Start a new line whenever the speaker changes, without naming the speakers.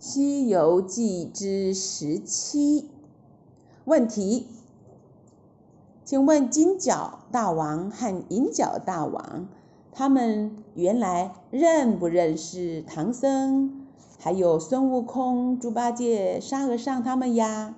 西游记之十七。问题。请问金角大王和银角大王他们原来认不认识唐僧还有孙悟空猪八戒沙和尚他们呀？